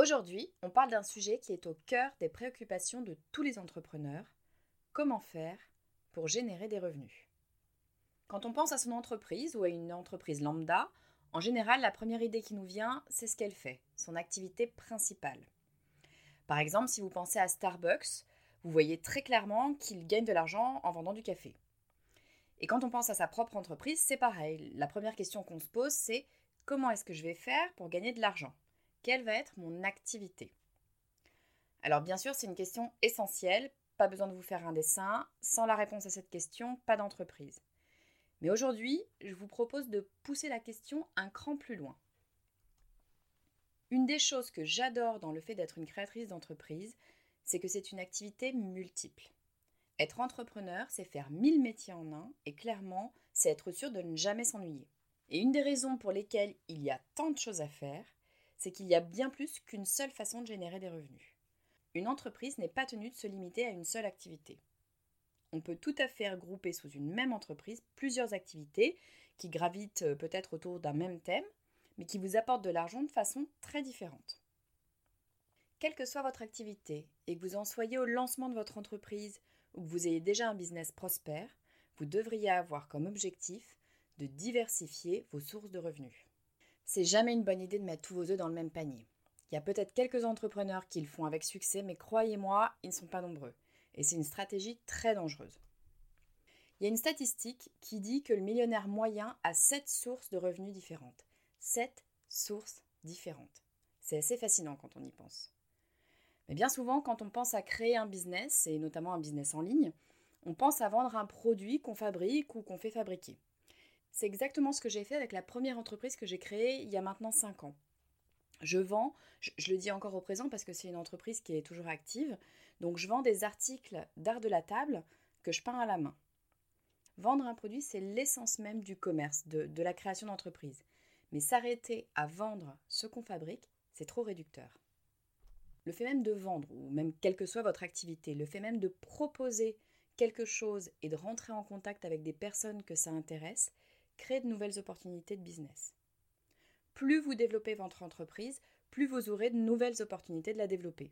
Aujourd'hui, on parle d'un sujet qui est au cœur des préoccupations de tous les entrepreneurs. Comment faire pour générer des revenus? Quand on pense à son entreprise ou à une entreprise lambda, en général, la première idée qui nous vient, c'est ce qu'elle fait, son activité principale. Par exemple, si vous pensez à Starbucks, vous voyez très clairement qu'il gagne de l'argent en vendant du café. Et quand on pense à sa propre entreprise, c'est pareil. La première question qu'on se pose, c'est comment est-ce que je vais faire pour gagner de l'argent? Quelle va être mon activité? Alors bien sûr, c'est une question essentielle, pas besoin de vous faire un dessin. Sans la réponse à cette question, pas d'entreprise. Mais aujourd'hui, je vous propose de pousser la question un cran plus loin. Une des choses que j'adore dans le fait d'être une créatrice d'entreprise, c'est que c'est une activité multiple. Être entrepreneur, c'est faire mille métiers en un, et clairement, c'est être sûr de ne jamais s'ennuyer. Et une des raisons pour lesquelles il y a tant de choses à faire, c'est qu'il y a bien plus qu'une seule façon de générer des revenus. Une entreprise n'est pas tenue de se limiter à une seule activité. On peut tout à fait regrouper sous une même entreprise plusieurs activités qui gravitent euh, peut-être autour d'un même thème, mais qui vous apportent de l'argent de façon très différente. Quelle que soit votre activité, et que vous en soyez au lancement de votre entreprise ou que vous ayez déjà un business prospère, vous devriez avoir comme objectif de diversifier vos sources de revenus. C'est jamais une bonne idée de mettre tous vos œufs dans le même panier. Il y a peut-être quelques entrepreneurs qui le font avec succès, mais croyez-moi, ils ne sont pas nombreux. Et c'est une stratégie très dangereuse. Il y a une statistique qui dit que le millionnaire moyen a 7 sources de revenus différentes. 7 sources différentes. C'est assez fascinant quand on y pense. Mais bien souvent, quand on pense à créer un business, et notamment un business en ligne, on pense à vendre un produit qu'on fabrique ou qu'on fait fabriquer. C'est exactement ce que j'ai fait avec la première entreprise que j'ai créée il y a maintenant 5 ans. Je vends, je, le dis encore au présent parce que c'est une entreprise qui est toujours active, donc je vends des articles d'art de la table que je peins à la main. Vendre un produit, c'est l'essence même du commerce, de, de la création d'entreprise. Mais s'arrêter à vendre ce qu'on fabrique, c'est trop réducteur. Le fait même de vendre, ou même quelle que soit votre activité, le fait même de proposer quelque chose et de rentrer en contact avec des personnes que ça intéresse, créer de nouvelles opportunités de business. Plus vous développez votre entreprise, plus vous aurez de nouvelles opportunités de la développer.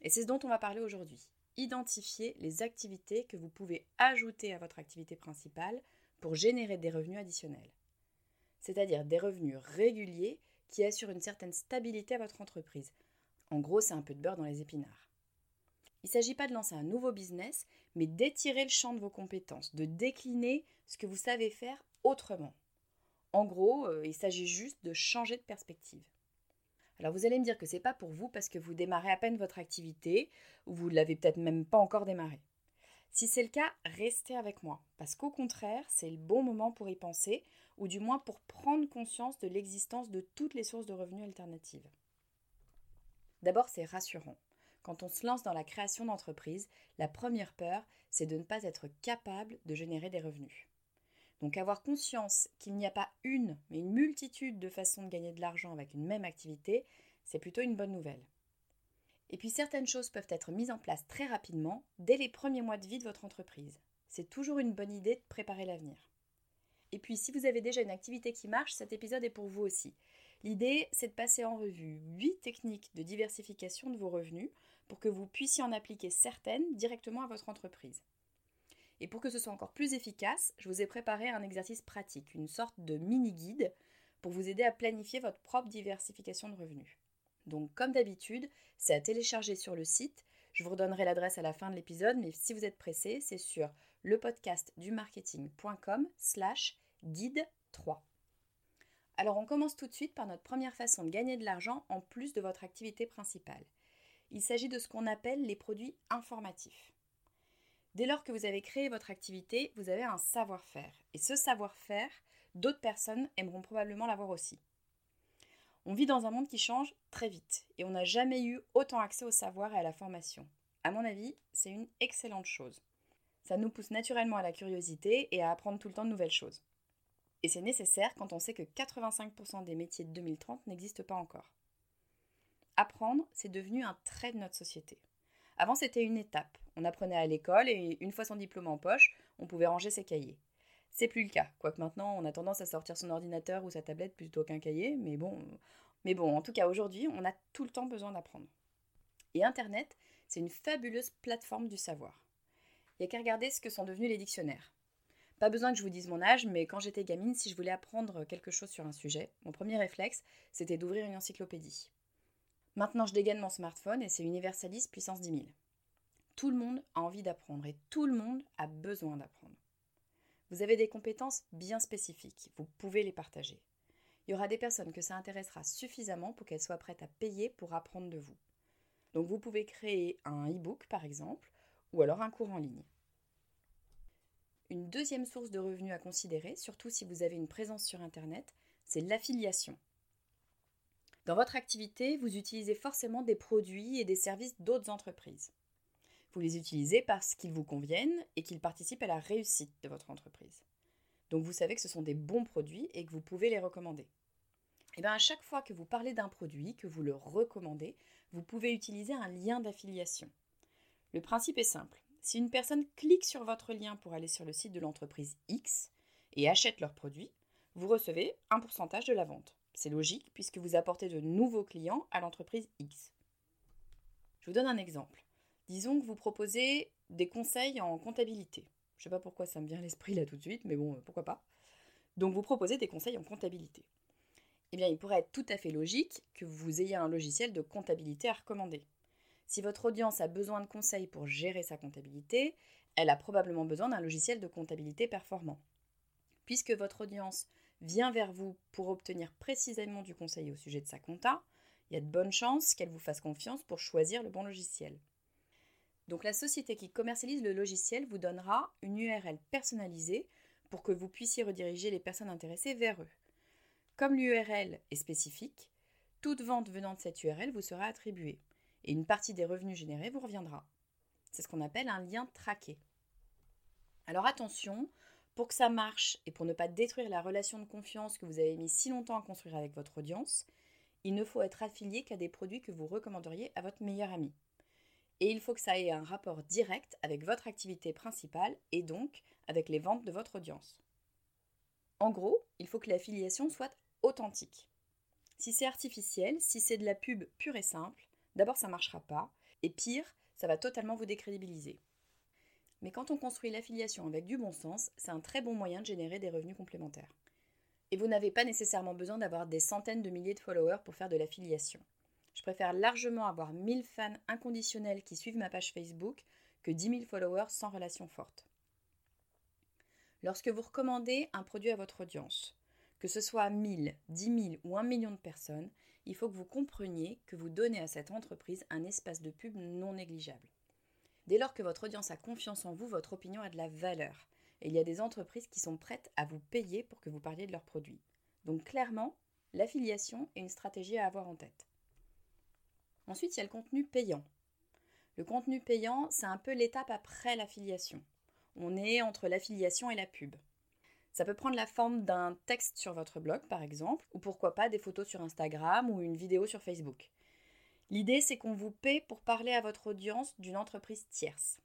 Et c'est ce dont on va parler aujourd'hui. Identifier les activités que vous pouvez ajouter à votre activité principale pour générer des revenus additionnels. C'est-à-dire des revenus réguliers qui assurent une certaine stabilité à votre entreprise. En gros, c'est un peu de beurre dans les épinards. Il ne s'agit pas de lancer un nouveau business, mais d'étirer le champ de vos compétences, de décliner ce que vous savez faire autrement. En gros, euh, il s'agit juste de changer de perspective. Alors vous allez me dire que c'est pas pour vous parce que vous démarrez à peine votre activité ou vous ne l'avez peut-être même pas encore démarré. Si c'est le cas, restez avec moi parce qu'au contraire, c'est le bon moment pour y penser ou du moins pour prendre conscience de l'existence de toutes les sources de revenus alternatives. D'abord, c'est rassurant. Quand on se lance dans la création d'entreprise, la première peur, c'est de ne pas être capable de générer des revenus. Donc avoir conscience qu'il n'y a pas une, mais une multitude de façons de gagner de l'argent avec une même activité, c'est plutôt une bonne nouvelle. Et puis certaines choses peuvent être mises en place très rapidement, dès les premiers mois de vie de votre entreprise. C'est toujours une bonne idée de préparer l'avenir. Et puis si vous avez déjà une activité qui marche, cet épisode est pour vous aussi. L'idée, c'est de passer en revue 8 techniques de diversification de vos revenus pour que vous puissiez en appliquer certaines directement à votre entreprise. Et pour que ce soit encore plus efficace, je vous ai préparé un exercice pratique, une sorte de mini-guide pour vous aider à planifier votre propre diversification de revenus. Donc comme d'habitude, c'est à télécharger sur le site. Je vous redonnerai l'adresse à la fin de l'épisode, mais si vous êtes pressé, c'est sur lepodcastdumarketing.com slash guide 3. Alors on commence tout de suite par notre première façon de gagner de l'argent en plus de votre activité principale. Il s'agit de ce qu'on appelle les produits informatifs. Dès lors que vous avez créé votre activité, vous avez un savoir-faire. Et ce savoir-faire, d'autres personnes aimeront probablement l'avoir aussi. On vit dans un monde qui change très vite et on n'a jamais eu autant accès au savoir et à la formation. À mon avis, c'est une excellente chose. Ça nous pousse naturellement à la curiosité et à apprendre tout le temps de nouvelles choses. Et c'est nécessaire quand on sait que 85% des métiers de 2030 n'existent pas encore. Apprendre, c'est devenu un trait de notre société. Avant, c'était une étape. On apprenait à l'école et une fois son diplôme en poche, on pouvait ranger ses cahiers. C'est plus le cas, quoique maintenant on a tendance à sortir son ordinateur ou sa tablette plutôt qu'un cahier, mais bon, mais bon, en tout cas aujourd'hui, on a tout le temps besoin d'apprendre. Et Internet, c'est une fabuleuse plateforme du savoir. Il n'y a qu'à regarder ce que sont devenus les dictionnaires. Pas besoin que je vous dise mon âge, mais quand j'étais gamine, si je voulais apprendre quelque chose sur un sujet, mon premier réflexe, c'était d'ouvrir une encyclopédie. Maintenant, je dégaine mon smartphone et c'est universaliste puissance 10 000. Tout le monde a envie d'apprendre et tout le monde a besoin d'apprendre. Vous avez des compétences bien spécifiques, vous pouvez les partager. Il y aura des personnes que ça intéressera suffisamment pour qu'elles soient prêtes à payer pour apprendre de vous. Donc vous pouvez créer un e-book par exemple, ou alors un cours en ligne. Une deuxième source de revenus à considérer, surtout si vous avez une présence sur Internet, c'est l'affiliation. Dans votre activité, vous utilisez forcément des produits et des services d'autres entreprises. Vous les utilisez parce qu'ils vous conviennent et qu'ils participent à la réussite de votre entreprise. Donc vous savez que ce sont des bons produits et que vous pouvez les recommander. Et eh bien à chaque fois que vous parlez d'un produit, que vous le recommandez, vous pouvez utiliser un lien d'affiliation. Le principe est simple. Si une personne clique sur votre lien pour aller sur le site de l'entreprise X et achète leur produit, vous recevez un pourcentage de la vente. C'est logique puisque vous apportez de nouveaux clients à l'entreprise X. Je vous donne un exemple. Disons que vous proposez des conseils en comptabilité. Je ne sais pas pourquoi ça me vient à l'esprit là tout de suite, mais bon, pourquoi pas. Donc vous proposez des conseils en comptabilité. Eh bien, il pourrait être tout à fait logique que vous ayez un logiciel de comptabilité à recommander. Si votre audience a besoin de conseils pour gérer sa comptabilité, elle a probablement besoin d'un logiciel de comptabilité performant. Puisque votre audience vient vers vous pour obtenir précisément du conseil au sujet de sa compta, il y a de bonnes chances qu'elle vous fasse confiance pour choisir le bon logiciel. Donc la société qui commercialise le logiciel vous donnera une URL personnalisée pour que vous puissiez rediriger les personnes intéressées vers eux. Comme l'URL est spécifique, toute vente venant de cette URL vous sera attribuée et une partie des revenus générés vous reviendra. C'est ce qu'on appelle un lien traqué. Alors attention, pour que ça marche et pour ne pas détruire la relation de confiance que vous avez mis si longtemps à construire avec votre audience, il ne faut être affilié qu'à des produits que vous recommanderiez à votre meilleur ami. Et il faut que ça ait un rapport direct avec votre activité principale et donc avec les ventes de votre audience. En gros, il faut que l'affiliation soit authentique. Si c'est artificiel, si c'est de la pub pure et simple, d'abord ça ne marchera pas, et pire, ça va totalement vous décrédibiliser. Mais quand on construit l'affiliation avec du bon sens, c'est un très bon moyen de générer des revenus complémentaires. Et vous n'avez pas nécessairement besoin d'avoir des centaines de milliers de followers pour faire de l'affiliation. Je préfère largement avoir 1000 fans inconditionnels qui suivent ma page Facebook que 10 000 followers sans relation forte. Lorsque vous recommandez un produit à votre audience, que ce soit à 1000, 10 000 ou 1 million de personnes, il faut que vous compreniez que vous donnez à cette entreprise un espace de pub non négligeable. Dès lors que votre audience a confiance en vous, votre opinion a de la valeur. Et il y a des entreprises qui sont prêtes à vous payer pour que vous parliez de leurs produits. Donc clairement, l'affiliation est une stratégie à avoir en tête. Ensuite, il y a le contenu payant. Le contenu payant, c'est un peu l'étape après l'affiliation. On est entre l'affiliation et la pub. Ça peut prendre la forme d'un texte sur votre blog, par exemple, ou pourquoi pas des photos sur Instagram ou une vidéo sur Facebook. L'idée, c'est qu'on vous paie pour parler à votre audience d'une entreprise tierce.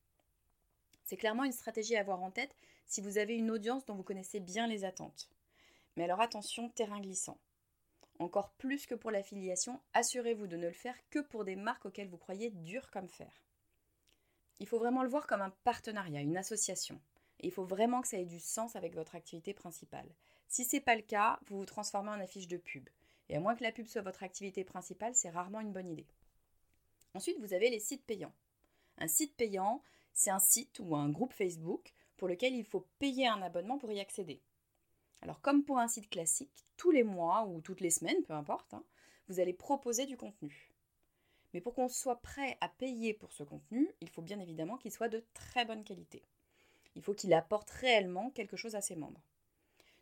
C'est clairement une stratégie à avoir en tête si vous avez une audience dont vous connaissez bien les attentes. Mais alors attention, terrain glissant. Encore plus que pour l'affiliation, assurez-vous de ne le faire que pour des marques auxquelles vous croyez dur comme fer. Il faut vraiment le voir comme un partenariat, une association. Il faut vraiment que ça ait du sens avec votre activité principale. Si ce n'est pas le cas, vous vous transformez en affiche de pub. Et à moins que la pub soit votre activité principale, c'est rarement une bonne idée. Ensuite, vous avez les sites payants. Un site payant, c'est un site ou un groupe Facebook pour lequel il faut payer un abonnement pour y accéder. Alors comme pour un site classique, tous les mois ou toutes les semaines, peu importe, hein, vous allez proposer du contenu. Mais pour qu'on soit prêt à payer pour ce contenu, il faut bien évidemment qu'il soit de très bonne qualité. Il faut qu'il apporte réellement quelque chose à ses membres.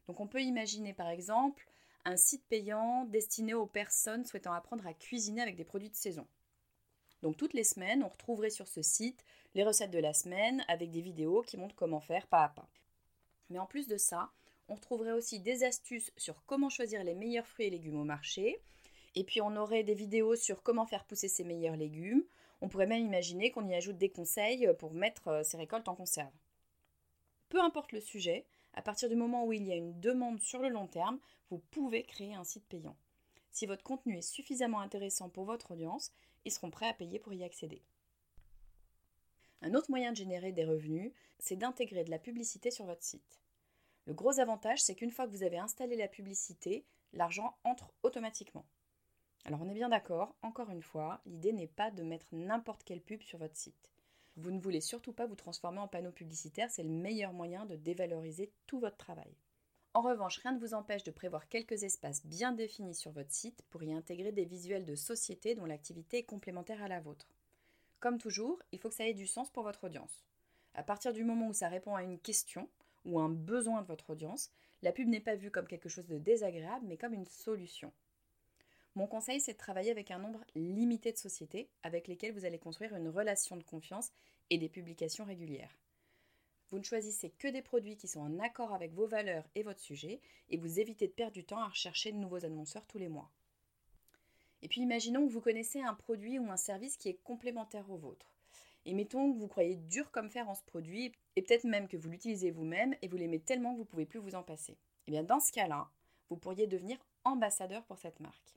Donc on peut imaginer par exemple un site payant destiné aux personnes souhaitant apprendre à cuisiner avec des produits de saison. Donc toutes les semaines, on retrouverait sur ce site les recettes de la semaine avec des vidéos qui montrent comment faire pas à pas. Mais en plus de ça, on retrouverait aussi des astuces sur comment choisir les meilleurs fruits et légumes au marché. Et puis on aurait des vidéos sur comment faire pousser ses meilleurs légumes. On pourrait même imaginer qu'on y ajoute des conseils pour mettre ses euh, récoltes en conserve. Peu importe le sujet, à partir du moment où il y a une demande sur le long terme, vous pouvez créer un site payant. Si votre contenu est suffisamment intéressant pour votre audience, ils seront prêts à payer pour y accéder. Un autre moyen de générer des revenus, c'est d'intégrer de la publicité sur votre site. Le gros avantage, c'est qu'une fois que vous avez installé la publicité, l'argent entre automatiquement. Alors on est bien d'accord, encore une fois, l'idée n'est pas de mettre n'importe quelle pub sur votre site. Vous ne voulez surtout pas vous transformer en panneau publicitaire, c'est le meilleur moyen de dévaloriser tout votre travail. En revanche, rien ne vous empêche de prévoir quelques espaces bien définis sur votre site pour y intégrer des visuels de société dont l'activité est complémentaire à la vôtre. Comme toujours, il faut que ça ait du sens pour votre audience. À partir du moment où ça répond à une question, ou un besoin de votre audience, la pub n'est pas vue comme quelque chose de désagréable, mais comme une solution. Mon conseil, c'est de travailler avec un nombre limité de sociétés avec lesquelles vous allez construire une relation de confiance et des publications régulières. Vous ne choisissez que des produits qui sont en accord avec vos valeurs et votre sujet, et vous évitez de perdre du temps à rechercher de nouveaux annonceurs tous les mois. Et puis imaginons que vous connaissez un produit ou un service qui est complémentaire au vôtre. Et mettons que vous croyez dur comme fer en ce produit, et peut-être même que vous l'utilisez vous-même et vous l'aimez tellement que vous ne pouvez plus vous en passer. Et eh bien dans ce cas-là, vous pourriez devenir ambassadeur pour cette marque.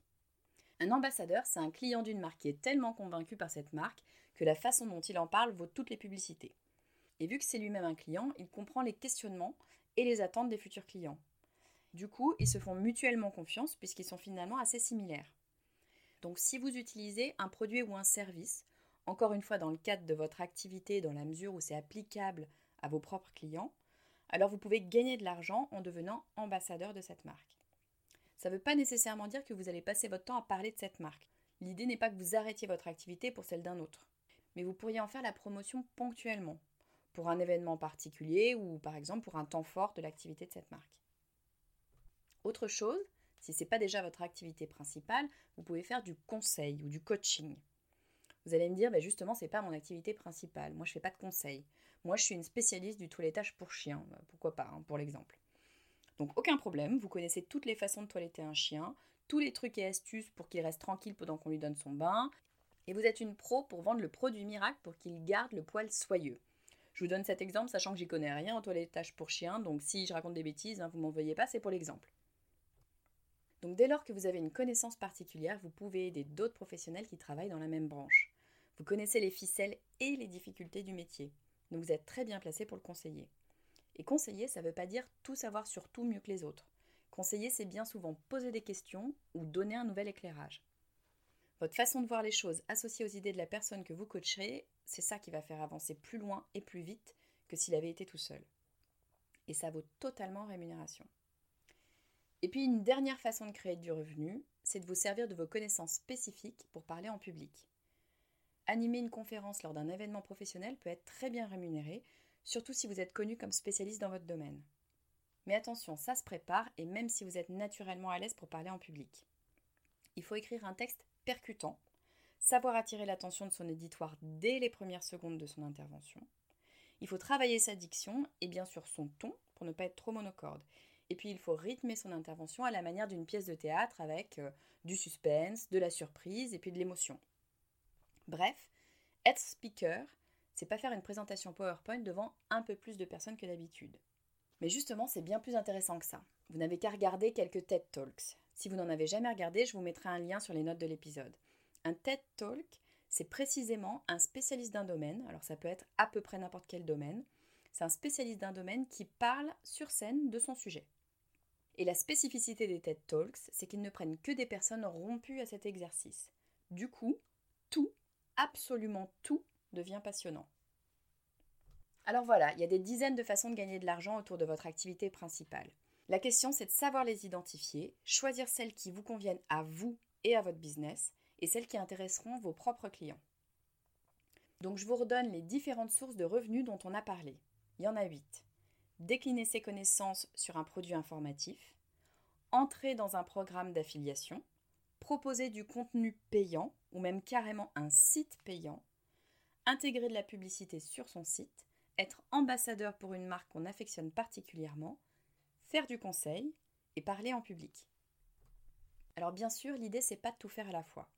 Un ambassadeur, c'est un client d'une marque qui est tellement convaincu par cette marque que la façon dont il en parle vaut toutes les publicités. Et vu que c'est lui-même un client, il comprend les questionnements et les attentes des futurs clients. Du coup, ils se font mutuellement confiance puisqu'ils sont finalement assez similaires. Donc si vous utilisez un produit ou un service encore une fois dans le cadre de votre activité dans la mesure où c'est applicable à vos propres clients, alors vous pouvez gagner de l'argent en devenant ambassadeur de cette marque. Ça ne veut pas nécessairement dire que vous allez passer votre temps à parler de cette marque. L'idée n'est pas que vous arrêtiez votre activité pour celle d'un autre, mais vous pourriez en faire la promotion ponctuellement, pour un événement particulier ou par exemple pour un temps fort de l'activité de cette marque. Autre chose, si ce n'est pas déjà votre activité principale, vous pouvez faire du conseil ou du coaching. Vous allez me dire, bah justement, c'est pas mon activité principale. Moi, je fais pas de conseils. Moi, je suis une spécialiste du toilettage pour chien. Bah, pourquoi pas, hein, pour l'exemple. Donc, aucun problème. Vous connaissez toutes les façons de toiletter un chien, tous les trucs et astuces pour qu'il reste tranquille pendant qu'on lui donne son bain. Et vous êtes une pro pour vendre le produit miracle pour qu'il garde le poil soyeux. Je vous donne cet exemple, sachant que j'y connais rien en toilettage pour chien, donc si je raconte des bêtises, hein, vous m'en veuillez pas, c'est pour l'exemple. Donc dès lors que vous avez une connaissance particulière, vous pouvez aider d'autres professionnels qui travaillent dans la même branche. Vous connaissez les ficelles et les difficultés du métier, donc vous êtes très bien placé pour le conseiller. Et conseiller, ça ne veut pas dire tout savoir sur tout mieux que les autres. Conseiller, c'est bien souvent poser des questions ou donner un nouvel éclairage. Votre façon de voir les choses associée aux idées de la personne que vous coacherez, c'est ça qui va faire avancer plus loin et plus vite que s'il avait été tout seul. Et ça vaut totalement rémunération. Et puis une dernière façon de créer du revenu, c'est de vous servir de vos connaissances spécifiques pour parler en public. Animer une conférence lors d'un événement professionnel peut être très bien rémunéré, surtout si vous êtes connu comme spécialiste dans votre domaine. Mais attention, ça se prépare et même si vous êtes naturellement à l'aise pour parler en public. Il faut écrire un texte percutant, savoir attirer l'attention de son éditoire dès les premières secondes de son intervention. Il faut travailler sa diction et bien sûr son ton pour ne pas être trop monocorde. Et puis il faut rythmer son intervention à la manière d'une pièce de théâtre avec euh, du suspense, de la surprise et puis de l'émotion. Bref, être speaker, c'est pas faire une présentation PowerPoint devant un peu plus de personnes que d'habitude. Mais justement, c'est bien plus intéressant que ça. Vous n'avez qu'à regarder quelques TED Talks. Si vous n'en avez jamais regardé, je vous mettrai un lien sur les notes de l'épisode. Un TED Talk, c'est précisément un spécialiste d'un domaine, alors ça peut être à peu près n'importe quel domaine, c'est un spécialiste d'un domaine qui parle sur scène de son sujet. Et la spécificité des TED Talks, c'est qu'ils ne prennent que des personnes rompues à cet exercice. Du coup, tout, absolument tout, devient passionnant. Alors voilà, il y a des dizaines de façons de gagner de l'argent autour de votre activité principale. La question, c'est de savoir les identifier, choisir celles qui vous conviennent à vous et à votre business, et celles qui intéresseront vos propres clients. Donc je vous redonne les différentes sources de revenus dont on a parlé. Il y en a huit. Décliner ses connaissances sur un produit informatif, entrer dans un programme d'affiliation, proposer du contenu payant ou même carrément un site payant, intégrer de la publicité sur son site, être ambassadeur pour une marque qu'on affectionne particulièrement, faire du conseil et parler en public. Alors bien sûr, l'idée c'est pas de tout faire à la fois.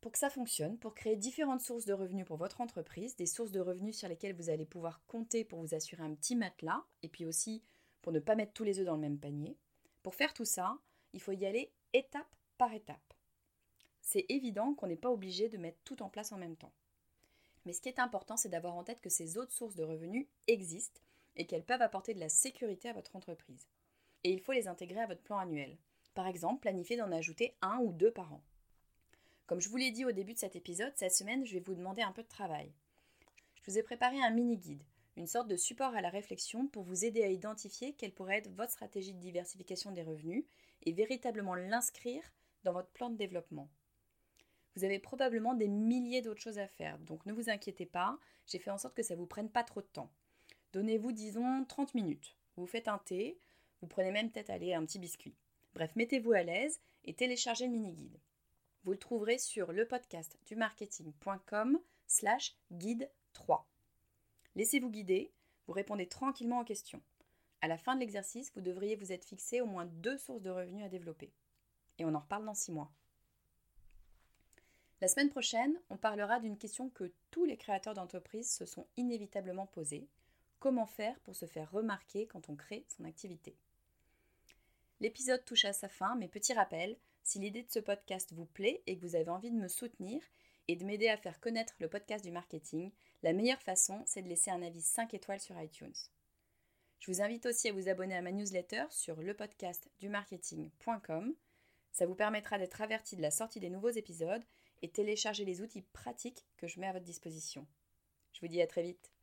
Pour que ça fonctionne, pour créer différentes sources de revenus pour votre entreprise, des sources de revenus sur lesquelles vous allez pouvoir compter pour vous assurer un petit matelas, et puis aussi pour ne pas mettre tous les œufs dans le même panier, pour faire tout ça, il faut y aller étape par étape. C'est évident qu'on n'est pas obligé de mettre tout en place en même temps. Mais ce qui est important, c'est d'avoir en tête que ces autres sources de revenus existent et qu'elles peuvent apporter de la sécurité à votre entreprise. Et il faut les intégrer à votre plan annuel. Par exemple, planifier d'en ajouter un ou deux par an. Comme je vous l'ai dit au début de cet épisode, cette semaine, je vais vous demander un peu de travail. Je vous ai préparé un mini-guide, une sorte de support à la réflexion pour vous aider à identifier quelle pourrait être votre stratégie de diversification des revenus et véritablement l'inscrire dans votre plan de développement. Vous avez probablement des milliers d'autres choses à faire, donc ne vous inquiétez pas, j'ai fait en sorte que ça ne vous prenne pas trop de temps. Donnez-vous, disons, 30 minutes. Vous faites un thé, vous prenez même peut-être aller un petit biscuit. Bref, mettez-vous à l'aise et téléchargez le mini-guide. Vous le trouverez sur le podcast du marketing.com slash guide 3. Laissez-vous guider, vous répondez tranquillement aux questions. À la fin de l'exercice, vous devriez vous être fixé au moins deux sources de revenus à développer. Et on en reparle dans six mois. La semaine prochaine, on parlera d'une question que tous les créateurs d'entreprise se sont inévitablement posées. Comment faire pour se faire remarquer quand on crée son activité? L'épisode touche à sa fin, mais petit rappel, si l'idée de ce podcast vous plaît et que vous avez envie de me soutenir et de m'aider à faire connaître le podcast du marketing, la meilleure façon, c'est de laisser un avis 5 étoiles sur iTunes. Je vous invite aussi à vous abonner à ma newsletter sur lepodcastdumarketing.com. Ça vous permettra d'être averti de la sortie des nouveaux épisodes et télécharger les outils pratiques que je mets à votre disposition. Je vous dis à très vite.